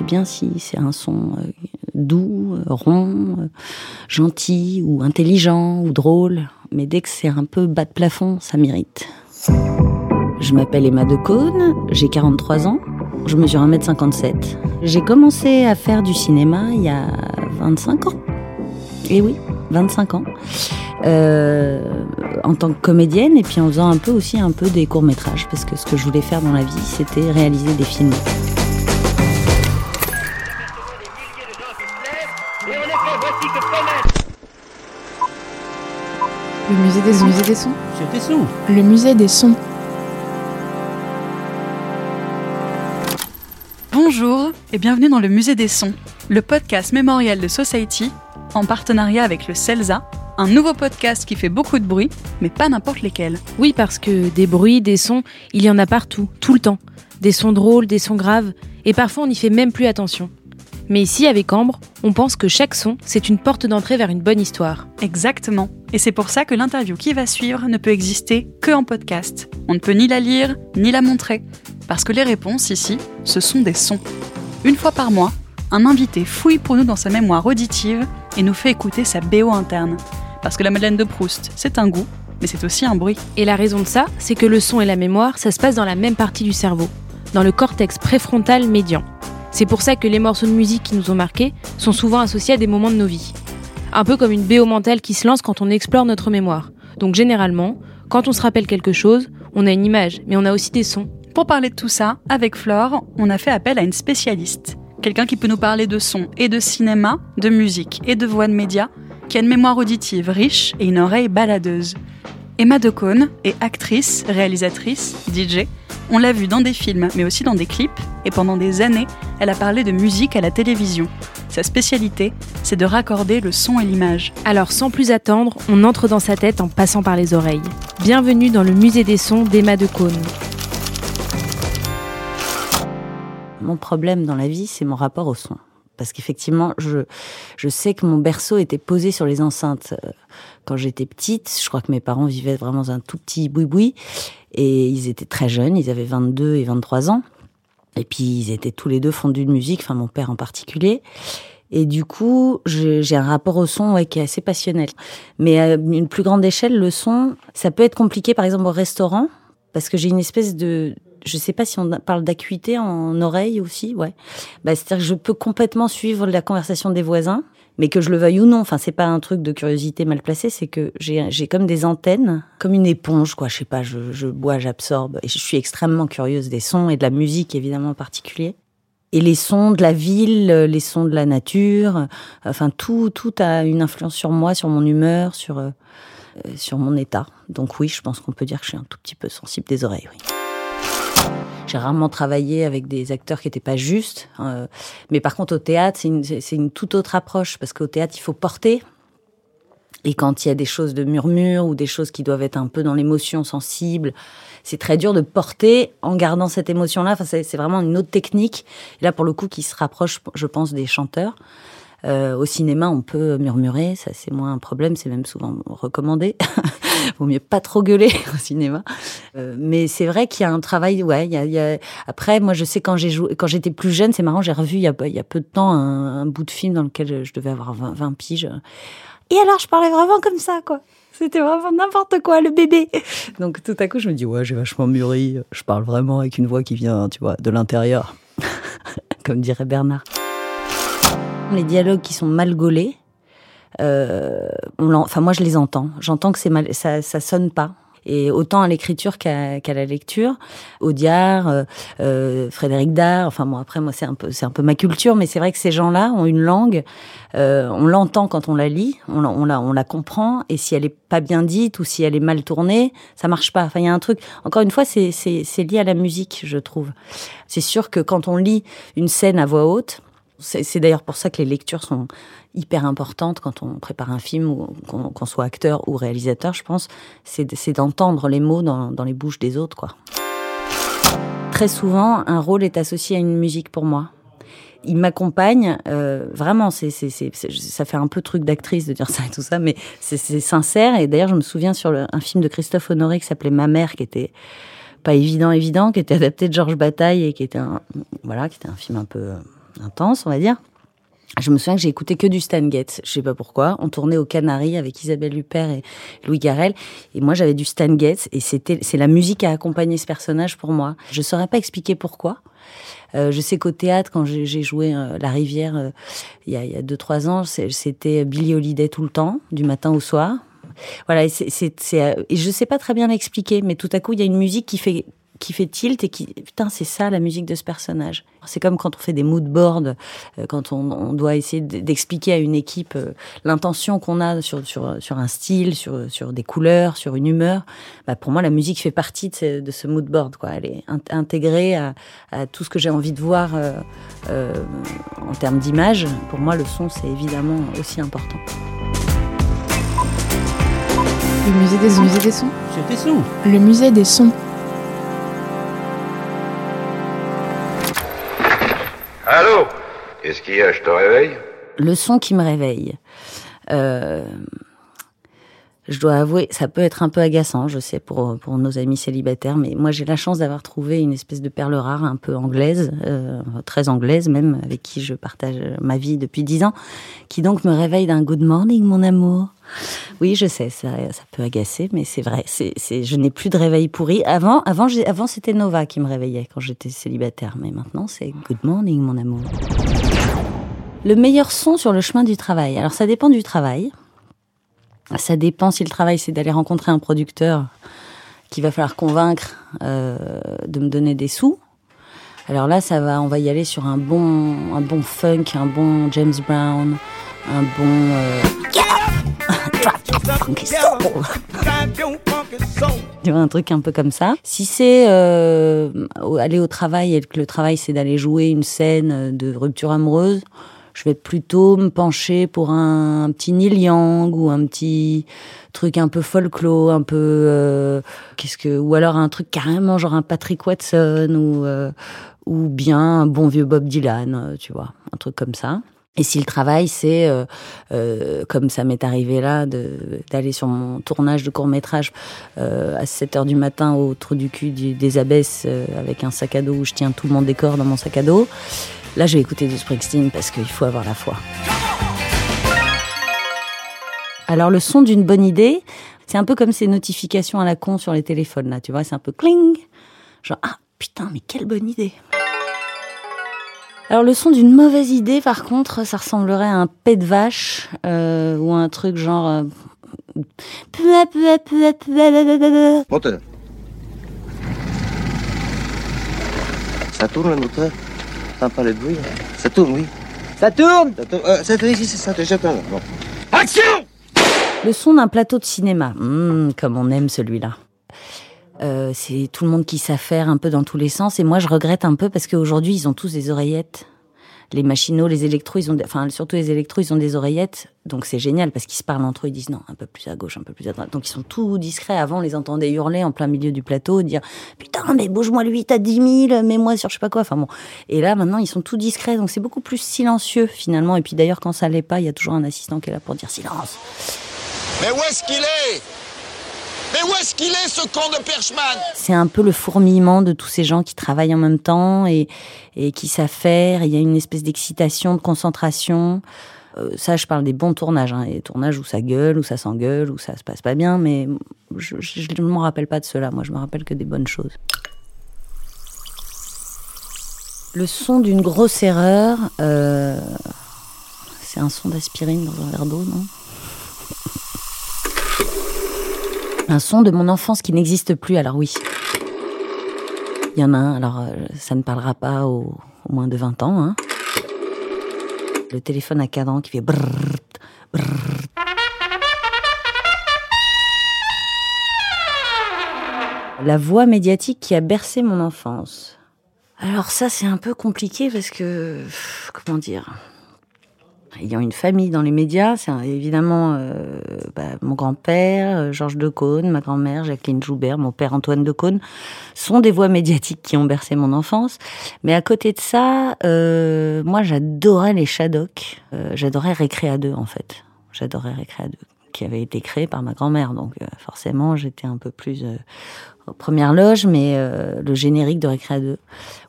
C'est bien si c'est un son euh, doux, euh, rond, euh, gentil ou intelligent ou drôle, mais dès que c'est un peu bas de plafond, ça m'irrite. Je m'appelle Emma Decaune, j'ai 43 ans, je mesure 1m57. J'ai commencé à faire du cinéma il y a 25 ans. Et oui, 25 ans. En tant que comédienne et puis en faisant un peu aussi un peu des courts-métrages parce que ce que je voulais faire dans la vie, c'était réaliser des films. Le musée des sons. Le musée des sons. Le musée des sons. Bonjour et bienvenue dans le musée des sons, le podcast mémorial de Society en partenariat avec le CELSA, un nouveau podcast qui fait beaucoup de bruit, mais pas n'importe lesquels. Oui, parce que des bruits, des sons, il y en a partout, tout le temps. Des sons drôles, des sons graves, et parfois on n'y fait même plus attention. Mais ici, avec Ambre, on pense que chaque son, c'est une porte d'entrée vers une bonne histoire. Exactement. Et c'est pour ça que l'interview qui va suivre ne peut exister que en podcast. On ne peut ni la lire, ni la montrer. Parce que les réponses ici, ce sont des sons. Une fois par mois, un invité fouille pour nous dans sa mémoire auditive et nous fait écouter sa BO interne. Parce que la Madeleine de Proust, c'est un goût, mais c'est aussi un bruit. Et la raison de ça, c'est que le son et la mémoire, ça se passe dans la même partie du cerveau, dans le cortex préfrontal médian. C'est pour ça que les morceaux de musique qui nous ont marqués sont souvent associés à des moments de nos vies. Un peu comme une BO mentale qui se lance quand on explore notre mémoire. Donc généralement, quand on se rappelle quelque chose, on a une image, mais on a aussi des sons. Pour parler de tout ça, avec Flore, on a fait appel à une spécialiste. Quelqu'un qui peut nous parler de son et de cinéma, de musique et de voix de médias, qui a une mémoire auditive riche et une oreille baladeuse. Emma Decaune est actrice, réalisatrice, DJ. On l'a vue dans des films, mais aussi dans des clips, et pendant des années, elle a parlé de musique à la télévision. Sa spécialité, c'est de raccorder le son et l'image. Alors sans plus attendre, on entre dans sa tête en passant par les oreilles. Bienvenue dans le musée des sons d'Emma Decaune. Mon problème dans la vie, c'est mon rapport au son. Parce qu'effectivement, je, je sais que mon berceau était posé sur les enceintes euh, quand j'étais petite. Je crois que mes parents vivaient vraiment dans un tout petit boui-boui. Et ils étaient très jeunes, ils avaient 22 et 23 ans. Et puis, ils étaient tous les deux fondus de musique, enfin mon père en particulier. Et du coup, j'ai un rapport au son qui est assez passionnel. Mais à une plus grande échelle, le son, ça peut être compliqué, par exemple, au restaurant, parce que j'ai une espèce de... Je sais pas si on parle d'acuité en oreille aussi, ouais. Bah, C'est-à-dire que je peux complètement suivre la conversation des voisins, mais que je le veuille ou non. Enfin, c'est pas un truc de curiosité mal placée, c'est que j'ai comme des antennes, comme une éponge, quoi. Je sais pas, je, bois, j'absorbe. Et je suis extrêmement curieuse des sons et de la musique, évidemment, en particulier. Et les sons de la ville, les sons de la nature, enfin tout, tout a une influence sur moi, sur mon humeur, sur euh, sur mon état. Donc oui, je pense qu'on peut dire que je suis un tout petit peu sensible des oreilles. J'ai rarement travaillé avec des acteurs qui n'étaient pas justes, euh, mais par contre au théâtre, c'est une, toute autre approche parce qu'au théâtre, il faut porter. Et quand il y a des choses de murmure ou des choses qui doivent être un peu dans l'émotion sensible, c'est très dur de porter en gardant cette émotion-là. Enfin, c'est vraiment une autre technique. Et là, pour le coup, qui se rapproche, je pense, des chanteurs. Euh, au cinéma, on peut murmurer, ça c'est moins un problème, c'est même souvent recommandé. Vaut mieux pas trop gueuler au cinéma. Euh, mais c'est vrai qu'il y a un travail, ouais. Il y a, il y a... Après, moi, je sais quand j'ai joué, quand j'étais plus jeune, c'est marrant, j'ai revu il y, a, peu de temps un, un, bout de film dans lequel je devais avoir 20, 20 piges. Et alors, je parlais vraiment comme ça, quoi. C'était vraiment n'importe quoi, le bébé. Donc tout à coup, je me dis, ouais, j'ai vachement mûri. Je parle vraiment avec une voix qui vient, tu vois, de l'intérieur. Comme dirait Bernard. Les dialogues qui sont mal gaulés, euh, on enfin moi je les entends. J'entends que c'est mal, ça, ça sonne pas. et autant à l'écriture qu'à la lecture. Audiard, euh, euh, Frédéric Dard, enfin bon après moi c'est un peu ma culture, mais c'est vrai que ces gens-là ont une langue, on l'entend quand on la lit, on, la- comprend, et si elle est pas bien dite ou si elle est mal tournée, ça marche pas. Enfin il y a un truc. Encore une fois c'est lié à la musique, je trouve. C'est sûr que quand on lit une scène à voix haute, c'est d'ailleurs pour ça que les lectures sont hyper importantes quand on prépare un film qu'on soit acteur ou réalisateur, je pense, c'est d'entendre les mots dans, les bouches des autres, quoi. Très souvent, un rôle est associé à une musique pour moi. Il m'accompagne, euh, vraiment, ça fait un peu truc d'actrice de dire ça et tout ça, mais c'est, sincère. Et d'ailleurs, je me souviens sur un film de Christophe Honoré qui s'appelait Ma mère, qui était pas évident, évident, qui était adapté de Georges Bataille et qui était un, voilà, qui était un film un peu intense, on va dire. Je me souviens que j'ai écouté que du Stan Getz. Je sais pas pourquoi. On tournait au Canaries avec Isabelle Huppert et Louis Garrel. Et moi, j'avais du Stan Getz. Et c'était, c'est la musique qui a accompagné ce personnage pour moi. Je saurais pas expliquer pourquoi. Euh, je sais qu'au théâtre, quand j'ai joué euh, La Rivière euh, il y a, il y a deux trois ans, c'était Billie Holiday tout le temps, du matin au soir. Voilà, et, c'est, je sais pas très bien l'expliquer, mais tout à coup, il y a une musique qui fait qui fait tilt et qui putain c'est ça la musique de ce personnage. C'est comme quand on fait des mood boards, euh, quand on, on doit essayer d'expliquer à une équipe euh, l'intention qu'on a sur, sur sur un style, sur sur des couleurs, sur une humeur. Bah, pour moi la musique fait partie de ce, de ce mood board quoi. Elle est int- intégrée à, à tout ce que j'ai envie de voir euh, euh, en termes d'image. Pour moi le son c'est évidemment aussi important. Le musée des sons. Le musée des sons. Le musée des sons. Qu'est-ce qu'il y a Je te réveille le son qui me réveille. Euh, je dois avouer, ça peut être un peu agaçant, je sais, pour, pour nos amis célibataires, mais moi j'ai la chance d'avoir trouvé une espèce de perle rare, un peu anglaise, euh, très anglaise même, avec qui je partage ma vie depuis dix ans, qui donc me réveille d'un good morning, mon amour. Oui, je sais, ça, ça peut agacer, mais c'est vrai. C'est, c'est, je n'ai plus de réveil pourri. Avant, avant, avant, c'était Nova qui me réveillait quand j'étais célibataire, mais maintenant c'est good morning, mon amour. Le meilleur son sur le chemin du travail. Alors ça dépend du travail. Ça dépend si le travail c'est d'aller rencontrer un producteur qu'il va falloir convaincre euh, de me donner des sous. Alors là, ça va, on va y aller sur un bon, un bon funk, un bon James Brown, un bon euh, vois, un truc un peu comme ça. Si c'est euh, aller au travail et que le travail c'est d'aller jouer une scène de rupture amoureuse, je vais plutôt me pencher pour un, petit Neil Young ou un petit truc un peu folklore, un peu euh, qu'est-ce que ou alors un truc carrément genre un Patrick Watson ou euh, ou bien un bon vieux Bob Dylan, euh, tu vois, un truc comme ça. Et si le travail, c'est, euh, euh, comme ça m'est arrivé là, d'aller sur mon tournage de court-métrage euh, à 7 heures du matin au trou du cul des abbesses euh, avec un sac à dos où je tiens tout mon décor dans mon sac à dos, là je vais écouter du Springsteen parce qu'il faut avoir la foi. Alors le son d'une bonne idée, c'est un peu comme ces notifications à la con sur les téléphones là, tu vois, c'est un peu cling, genre ah putain mais quelle bonne idée. Alors le son d'une mauvaise idée, par contre, ça ressemblerait à un pet de vache euh, ou un truc genre. euh, T'entends pas le bruit? Ça tourne, oui. Ça tourne Ça tourne. Euh, ça tourne ici, c'est ça. Bon. Le son d'un plateau de cinéma, Mmh, comme on aime celui-là. Euh, c'est tout le monde qui s'affaire un peu dans tous les sens et moi je regrette un peu parce qu'aujourd'hui ils ont tous des oreillettes. Les machinaux, les électros, ils ont, des- enfin surtout les électros, ils ont des oreillettes, donc c'est génial parce qu'ils se parlent entre eux, ils disent non, un peu plus à gauche, un peu plus à droite. Donc ils sont tout discrets. Avant, on les entendait hurler en plein milieu du plateau, dire putain mais bouge-moi le 8 à 10 000, mets-moi sur je sais pas quoi. Enfin bon. Et là maintenant ils sont tout discrets, donc c'est beaucoup plus silencieux finalement. Et puis d'ailleurs quand ça l'est pas, il y a toujours un assistant qui est là pour dire silence. Mais où est-ce qu'il est? Mais où est-ce qu'il est, ce con de Perchman? C'est un peu le fourmillement de tous ces gens qui travaillent en même temps et, et qui faire. Il y a une espèce d'excitation, de concentration. Euh, ça, je parle des bons tournages, hein, les tournages où ça gueule, où ça s'engueule, où ça se passe pas bien, mais je ne m'en rappelle pas de cela. Moi, je me rappelle que des bonnes choses. Le son d'une grosse erreur, euh, c'est un son d'aspirine dans un verre d'eau, non? Un son de mon enfance qui n'existe plus, alors oui. Il y en a un, alors euh, ça ne parlera pas aux moins de 20 ans. Hein. Le téléphone à cadran qui fait brrr, brrr. La voix médiatique qui a bercé mon enfance. Alors ça, c'est un peu compliqué parce que, comment dire, ayant une famille dans les médias, c'est évidemment euh, bah, mon grand-père, euh, Georges Decaune, ma grand-mère, Jacqueline Joubert, mon père Antoine Decaune, sont des voix médiatiques qui ont bercé mon enfance. Mais à côté de ça, euh, moi j'adorais les Shadocks, j'adorais Récréa 2 en fait. J'adorais Récréa 2, qui avait été créé par ma grand-mère, donc euh, forcément j'étais un peu plus euh, aux premières loges, mais euh, le générique de Récréa 2,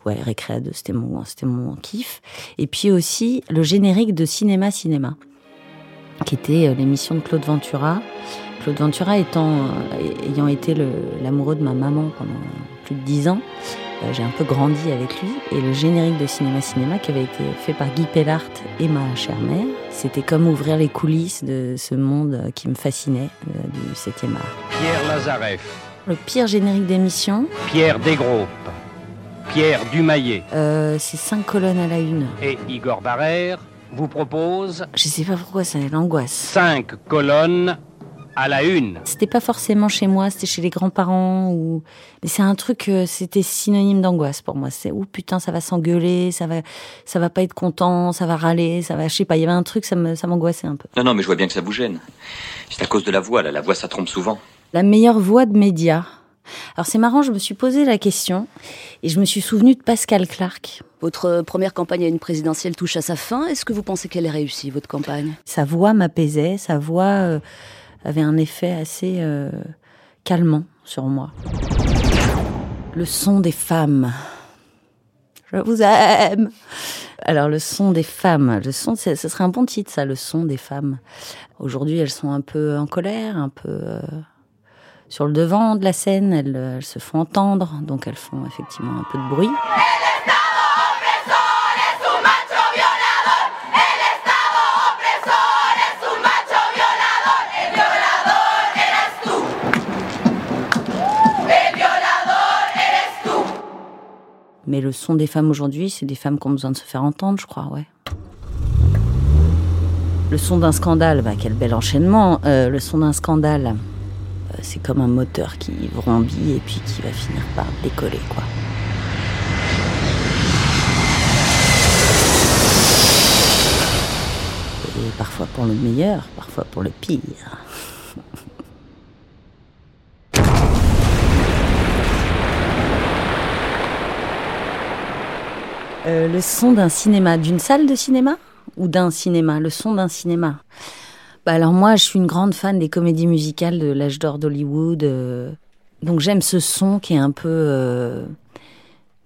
ouais Récréa 2 c'était mon, c'était mon kiff. Et puis aussi le générique de Cinéma Cinéma, qui était euh, l'émission de Claude Ventura. Claude Ventura ayant été l'amoureux de ma maman pendant plus de dix ans, j'ai un peu grandi avec lui. Et le générique de Cinéma Cinéma, qui avait été fait par Guy Pellart et ma chère mère, c'était comme ouvrir les coulisses de ce monde euh, qui me fascinait, euh, du 7e art. Pierre Lazareff, Le pire générique d'émission, Pierre Desgroupes, Pierre Dumaillet euh, c'est cinq colonnes à la une. et Igor Barrère vous proposent Je sais pas pourquoi, ça l'angoisse. cinq colonnes à la une. C'était pas forcément chez moi, c'était chez les grands-parents ou mais c'est un truc euh, c'était synonyme d'angoisse pour moi. C'est oh putain, ça va s'engueuler, ça va ça va pas être content, ça va râler, ça va je sais pas, il y avait un truc ça me ça m'angoissait un peu. Non, non, mais je vois bien que ça vous gêne. C'est à cause de la voix, là. La voix, ça trompe souvent. La meilleure voix de média. Alors c'est marrant, je me suis posé la question et je me suis souvenu de Pascal Clark. Votre première campagne à une présidentielle touche à sa fin. Est-ce que vous pensez qu'elle est réussie, votre campagne? Sa voix m'apaisait, sa voix euh, avait un effet assez euh, calmant sur moi. Le son des femmes. Je vous aime. Alors le son des femmes, le son, ce serait un bon titre ça, le son des femmes. Aujourd'hui, elles sont un peu en colère, un peu euh, sur le devant de la scène. Elles se font entendre, donc elles font effectivement un peu de bruit. Mais le son des femmes aujourd'hui, c'est des femmes qui ont besoin de se faire entendre, je crois, ouais. Le son d'un scandale, bah, quel bel enchaînement. Euh, le son d'un scandale, euh, c'est comme un moteur qui vrombit et puis qui va finir par décoller, quoi. Et parfois pour le meilleur, parfois pour le pire. Euh, le son d'un cinéma, d'une salle de cinéma ou d'un cinéma Le son d'un cinéma? Bah alors moi, je suis une grande fan des comédies musicales de l'âge d'or d'Hollywood. euh, donc j'aime ce son qui est un peu, euh,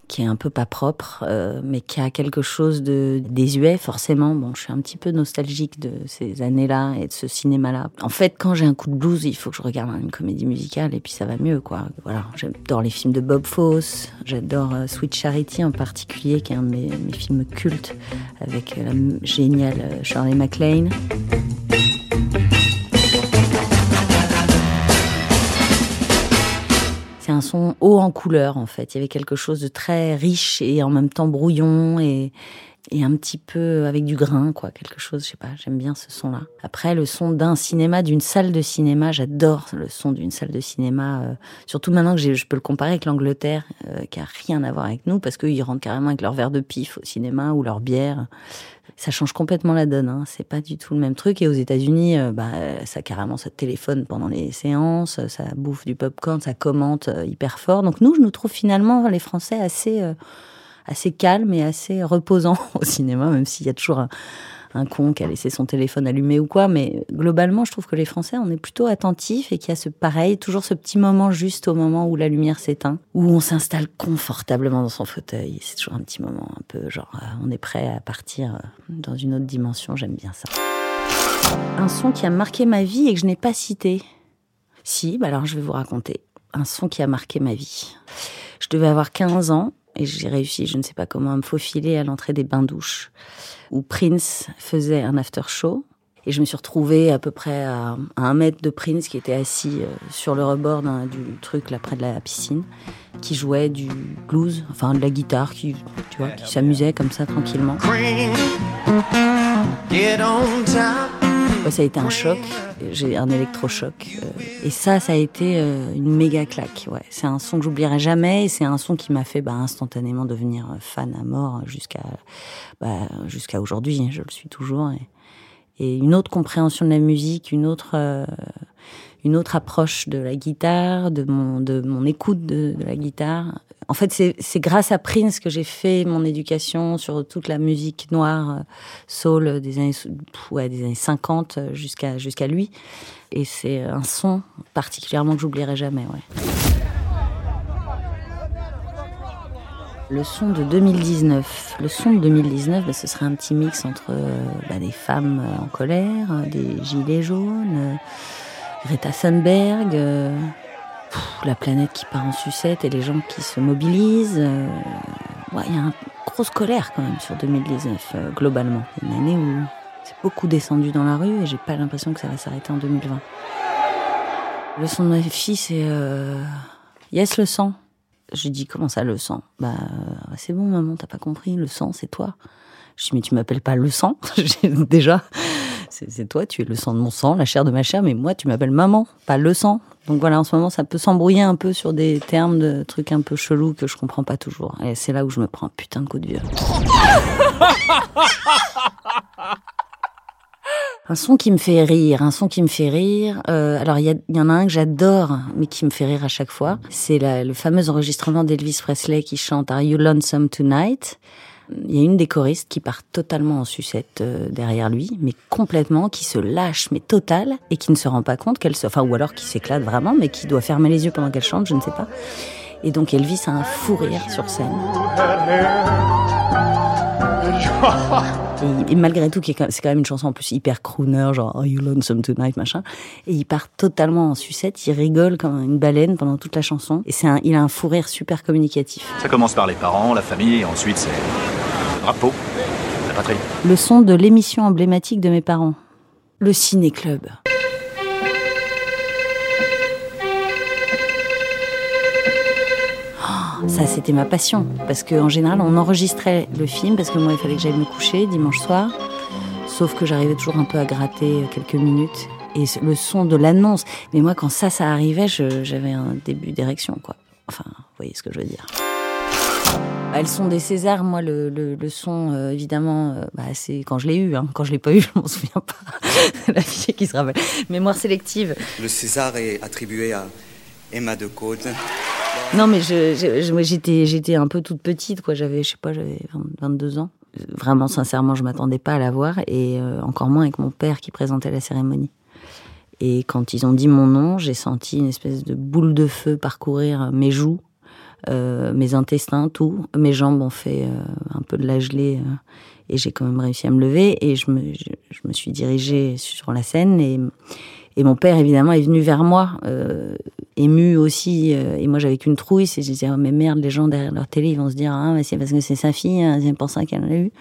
qui est un peu pas propre, euh, mais qui a quelque chose de désuet forcément. Bon, je suis un petit peu nostalgique de ces années-là et de ce cinéma-là. En fait, quand j'ai un coup de blues, il faut que je regarde une comédie musicale et puis ça va mieux, quoi. Voilà, j'adore les films de Bob Fosse, j'adore euh, Sweet Charity en particulier, qui est un de mes, mes films cultes avec euh, la géniale Shirley MacLaine. C'est un son haut en couleur en fait. Il y avait quelque chose de très riche et en même temps brouillon et, et un petit peu avec du grain, quoi. Quelque chose, je sais pas, j'aime bien ce son-là. Après, le son d'un cinéma, d'une salle de cinéma, j'adore le son d'une salle de cinéma. euh, surtout maintenant que je peux le comparer avec l'Angleterre, euh, qui a rien à voir avec nous, parce qu'ils rentrent carrément avec leur verre de pif au cinéma ou leur bière. Ça change complètement la donne. Hein. C'est pas du tout le même truc. Et aux États-Unis, euh, bah, ça carrément, ça téléphone pendant les séances, ça bouffe du popcorn, ça commente euh, hyper fort. Donc nous, je nous trouve finalement les Français assez, euh, assez calmes et assez reposants au cinéma, même s'il y a toujours un, un con qui a laissé son téléphone allumé ou quoi. Mais globalement, je trouve que les Français, on est plutôt attentifs et qu'il y a ce pareil, toujours ce petit moment juste au moment où la lumière s'éteint, où on s'installe confortablement dans son fauteuil. C'est toujours un petit moment un peu genre, euh, on est prêt à partir euh, dans une autre dimension. J'aime bien ça. Un son qui a marqué ma vie et que je n'ai pas cité. Si, bah alors je vais vous raconter. Un son qui a marqué ma vie. Je devais avoir 15 ans et j'ai réussi, je ne sais pas comment, à me faufiler à l'entrée des bains-douches où Prince faisait un after show. Et je me suis retrouvée à peu près à, un mètre de Prince qui était assis euh, sur le rebord du truc là près de la piscine, qui jouait du blues, enfin de la guitare, qui, tu vois, qui s'amusait comme ça tranquillement. Ça a été un choc, j'ai un électrochoc. Euh, et ça, ça a été euh, une méga claque. Ouais. C'est un son que j'oublierai jamais et c'est un son qui m'a fait bah, instantanément devenir fan à mort jusqu'à bah, jusqu'à aujourd'hui. Hein, je le suis toujours. Et, une autre compréhension de la musique, une autre, euh, une autre approche de la guitare, de mon, de mon écoute de, la guitare. En fait, c'est grâce à Prince que j'ai fait mon éducation sur toute la musique noire, euh, soul des années, ouais, des années 50 euh, jusqu'à jusqu'à lui. Et c'est un son particulièrement que j'oublierai jamais. Ouais. Le son de 2019. Le son de 2019, bah, ce serait un petit mix entre bah, des femmes en colère, des gilets jaunes, Greta Thunberg, euh, la planète qui part en sucette et les gens qui se mobilisent. Euh, il y a une grosse colère quand même sur 2019, euh, globalement. Une année où c'est beaucoup descendu dans la rue et j'ai pas l'impression que ça va s'arrêter en 2020. Le son de ma fille, c'est Yes, le sang. Je dis comment ça, le sang? Bah, c'est bon, maman, t'as pas compris, le sang, c'est toi. Je dis, mais tu m'appelles pas le sang? Déjà, c'est toi, tu es le sang de mon sang, la chair de ma chair, mais moi, tu m'appelles maman, pas le sang. Donc voilà, en ce moment, ça peut s'embrouiller un peu sur des termes de trucs un peu chelous que je comprends pas toujours. Et c'est là où je me prends un putain de coup de vieux. Un son qui me fait rire, un son qui me fait rire. Euh, alors il y, y, en a un que j'adore, mais qui me fait rire à chaque fois. C'est le fameux enregistrement d'Elvis Presley qui chante Are You Lonesome Tonight? Il y a une des choristes qui part totalement en sucette euh, derrière lui, mais complètement, qui se lâche, mais total, et qui ne se rend pas compte qu'elle se, enfin, ou alors qui s'éclate vraiment, mais qui doit fermer les yeux pendant qu'elle chante, je ne sais pas. Et donc Elvis a un fou rire sur scène. Et, malgré tout, c'est quand même une chanson en plus hyper crooner, genre Are You Lonesome Tonight, machin. Et il part totalement en sucette, il rigole comme une baleine pendant toute la chanson. Et c'est il a un fou rire super communicatif. Ça commence par les parents, la famille, et ensuite c'est drapeau, la patrie. Le son de l'émission emblématique de mes parents, le Ciné Club. Oh, ça, c'était ma passion. Parce qu'en général, on enregistrait le film, parce que moi, il fallait que j'aille me coucher dimanche soir. Sauf que j'arrivais toujours un peu à gratter quelques minutes. Et le son de l'annonce. Mais moi, quand ça, ça arrivait, j'avais un début d'érection, quoi. Enfin, vous voyez ce que je veux dire. Elles sont des Césars. Moi, le, le, son, euh, évidemment, euh, bah, c'est quand je l'ai eu. Hein. Quand je l'ai pas eu, je m'en souviens pas. La fille qui se rappelle. Mémoire sélective. Le César est attribué à Emma de Côte. Non, mais j'étais, j'étais un peu toute petite, quoi. J'avais, je sais pas, j'avais 22 ans. Vraiment, sincèrement, je m'attendais pas à la voir, et euh, encore moins avec mon père qui présentait la cérémonie. Et quand ils ont dit mon nom, j'ai senti une espèce de boule de feu parcourir mes joues euh, mes intestins, tout. Mes jambes ont fait euh, un peu de la gelée euh, et j'ai quand même réussi à me lever et je me, je, me suis dirigée sur la scène et, et mon père évidemment est venu vers moi, ému aussi et moi j'avais qu'une trouille, et je disais oh, mais merde les gens derrière leur télé ils vont se dire ah mais c'est parce que c'est sa fille, hein, c'est pour ça qu'elle l'a eu.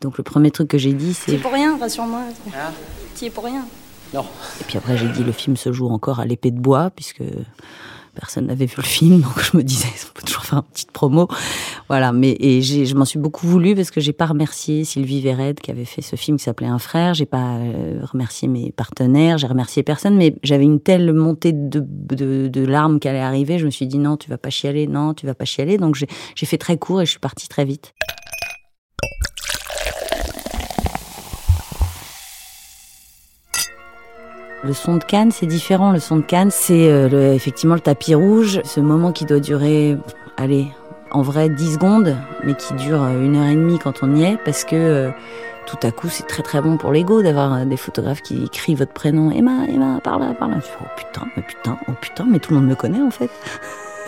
Donc le premier truc que j'ai dit c'est. C'est pour rien, rassure-moi. Ah. Tu es pour rien. Non. Et puis après j'ai dit le film se joue encore à l'épée de bois puisque personne n'avait vu le film, donc je me disais, on peut toujours faire une petite promo. Voilà, mais et je m'en suis beaucoup voulu parce que j'ai pas remercié Sylvie Véred qui avait fait ce film qui s'appelait Un frère. J'ai pas euh, remercié mes partenaires, j'ai remercié personne, mais j'avais une telle montée de, de, larmes qui allait arriver. Je me suis dit non, tu vas pas chialer, non, tu vas pas chialer. Donc j'ai fait très court et je suis partie très vite. Le son de Cannes, c'est différent. Le son de Cannes, c'est euh, effectivement le tapis rouge, ce moment qui doit durer, allez, en vrai 10 secondes, mais qui dure euh, une heure et demie quand on y est, parce que euh, tout à coup, c'est très très bon pour l'ego d'avoir des photographes qui crient votre prénom, Emma, Emma, par là, par là. Oh putain, mais putain, oh putain, mais tout le monde me connaît en fait.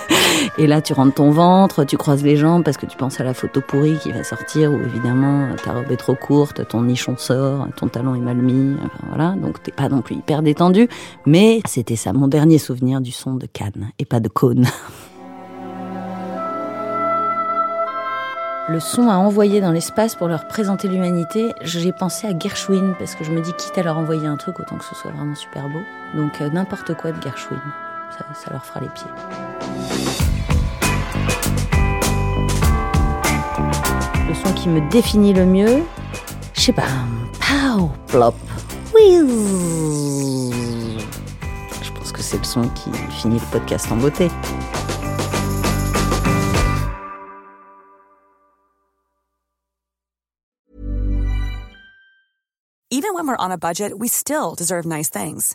Et là, tu rentres ton ventre, tu croises les jambes parce que tu penses à la photo pourrie qui va sortir où évidemment ta robe est trop courte, ton nichon sort, ton talon est mal mis, enfin, voilà. Donc t'es pas non plus hyper détendu. Mais c'était ça, mon dernier souvenir du son de Cannes et pas de Cône. le son à envoyer dans l'espace pour leur présenter l'humanité, j'ai pensé à Gershwin parce que je me dis quitte à leur envoyer un truc autant que ce soit vraiment super beau. Donc euh, n'importe quoi de Gershwin, ça, ça leur fera les pieds. Le son qui me définit le mieux, je sais pas, pow, plop, whiz. Je pense que c'est le son qui finit le podcast en beauté. Even when we're on a budget, we still deserve nice things.